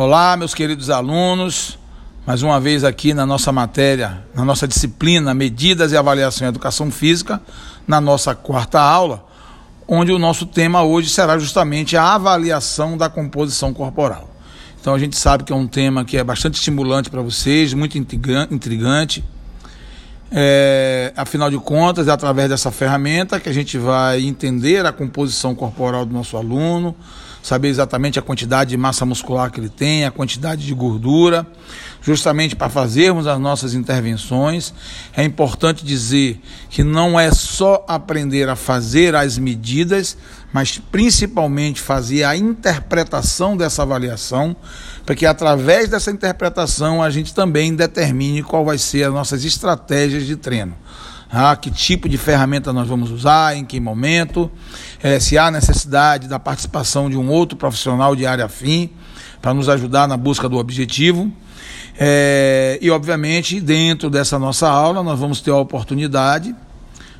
Olá, meus queridos alunos. Mais uma vez aqui na nossa matéria, na nossa disciplina Medidas e Avaliação em Educação Física, na nossa quarta aula, onde o nosso tema hoje será justamente a avaliação da composição corporal. Então a gente sabe que é um tema que é bastante estimulante para vocês, muito intrigante. É, afinal de contas, é através dessa ferramenta que a gente vai entender a composição corporal do nosso aluno, saber exatamente a quantidade de massa muscular que ele tem, a quantidade de gordura, justamente para fazermos as nossas intervenções. É importante dizer que não é só aprender a fazer as medidas, mas principalmente fazer a interpretação dessa avaliação, para que através dessa interpretação a gente também determine qual vai ser as nossas estratégias de treino ah, que tipo de ferramenta nós vamos usar, em que momento, é, se há necessidade da participação de um outro profissional de área fim para nos ajudar na busca do objetivo. É, e, obviamente, dentro dessa nossa aula, nós vamos ter a oportunidade,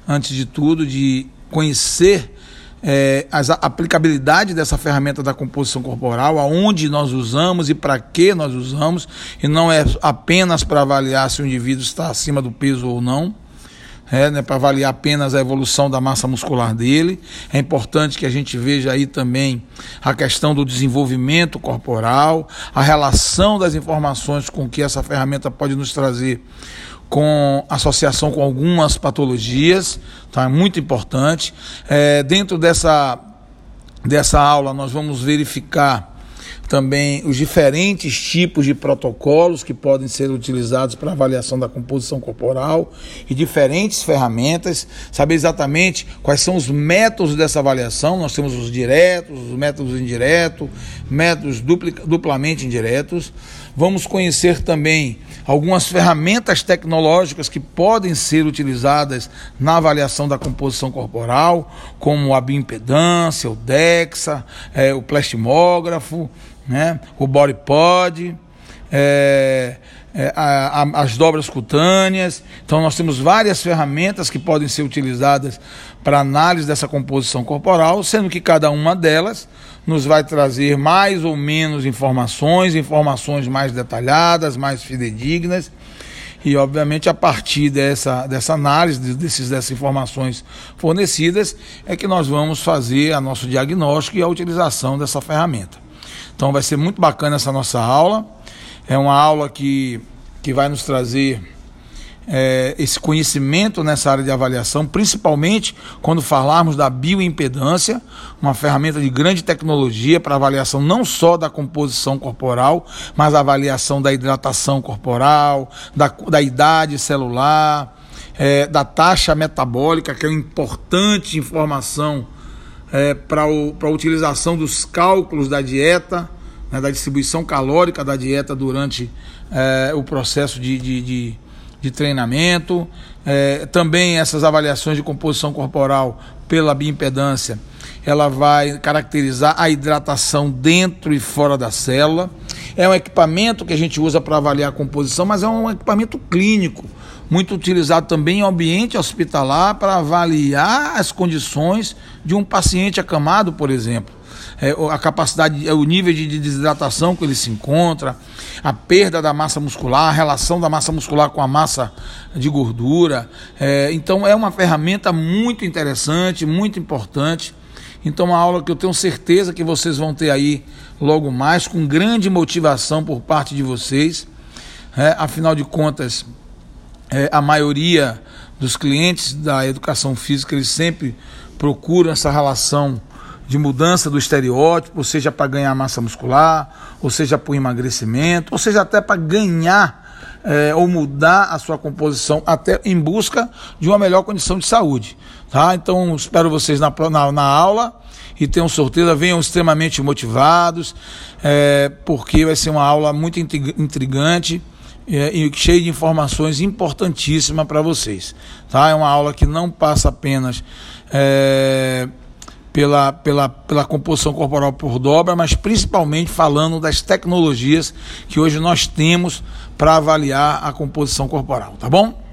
antes de tudo, de conhecer é, a aplicabilidade dessa ferramenta da composição corporal, aonde nós usamos e para que nós usamos, e não é apenas para avaliar se o indivíduo está acima do peso ou não é, né, para avaliar apenas a evolução da massa muscular dele. É importante que a gente veja aí também a questão do desenvolvimento corporal, a relação das informações com que essa ferramenta pode nos trazer com associação com algumas patologias, tá? É muito importante. É, dentro dessa, dessa aula, nós vamos verificar também os diferentes tipos de protocolos que podem ser utilizados para avaliação da composição corporal e diferentes ferramentas, saber exatamente quais são os métodos dessa avaliação. Nós temos os diretos, os métodos indiretos, métodos dupla, duplamente indiretos. Vamos conhecer também algumas ferramentas tecnológicas que podem ser utilizadas na avaliação da composição corporal, como a bioimpedância, o DEXA, é, o plastimógrafo, né? o body pod, é, é, a, a, as dobras cutâneas. Então, nós temos várias ferramentas que podem ser utilizadas para análise dessa composição corporal, sendo que cada uma delas nos vai trazer mais ou menos informações, informações mais detalhadas, mais fidedignas. E, obviamente, a partir dessa, dessa análise, desses, dessas informações fornecidas, é que nós vamos fazer a nosso diagnóstico e a utilização dessa ferramenta. Então vai ser muito bacana essa nossa aula. É uma aula que, que vai nos trazer é, esse conhecimento nessa área de avaliação, principalmente quando falarmos da bioimpedância, uma ferramenta de grande tecnologia para avaliação não só da composição corporal, mas avaliação da hidratação corporal, da, da idade celular, é, da taxa metabólica, que é uma importante informação é, para a utilização dos cálculos da dieta, né, da distribuição calórica da dieta durante é, o processo de, de, de, de treinamento. É, também essas avaliações de composição corporal pela bioimpedância, ela vai caracterizar a hidratação dentro e fora da célula. É um equipamento que a gente usa para avaliar a composição, mas é um equipamento clínico muito utilizado também em ambiente hospitalar para avaliar as condições de um paciente acamado, por exemplo. É, a capacidade, é, o nível de desidratação que ele se encontra, a perda da massa muscular, a relação da massa muscular com a massa de gordura. É, então é uma ferramenta muito interessante, muito importante. Então, uma aula que eu tenho certeza que vocês vão ter aí logo mais, com grande motivação por parte de vocês. É, afinal de contas, é, a maioria dos clientes da educação física eles sempre procuram essa relação de mudança do estereótipo, ou seja, para ganhar massa muscular, ou seja, para o emagrecimento, ou seja, até para ganhar é, ou mudar a sua composição, até em busca de uma melhor condição de saúde. Tá? Então, espero vocês na, na, na aula e tenham certeza, venham extremamente motivados, é, porque vai ser uma aula muito intrigante é, e cheio de informações importantíssimas para vocês. Tá? É uma aula que não passa apenas é, pela, pela, pela composição corporal por dobra, mas principalmente falando das tecnologias que hoje nós temos para avaliar a composição corporal. Tá bom?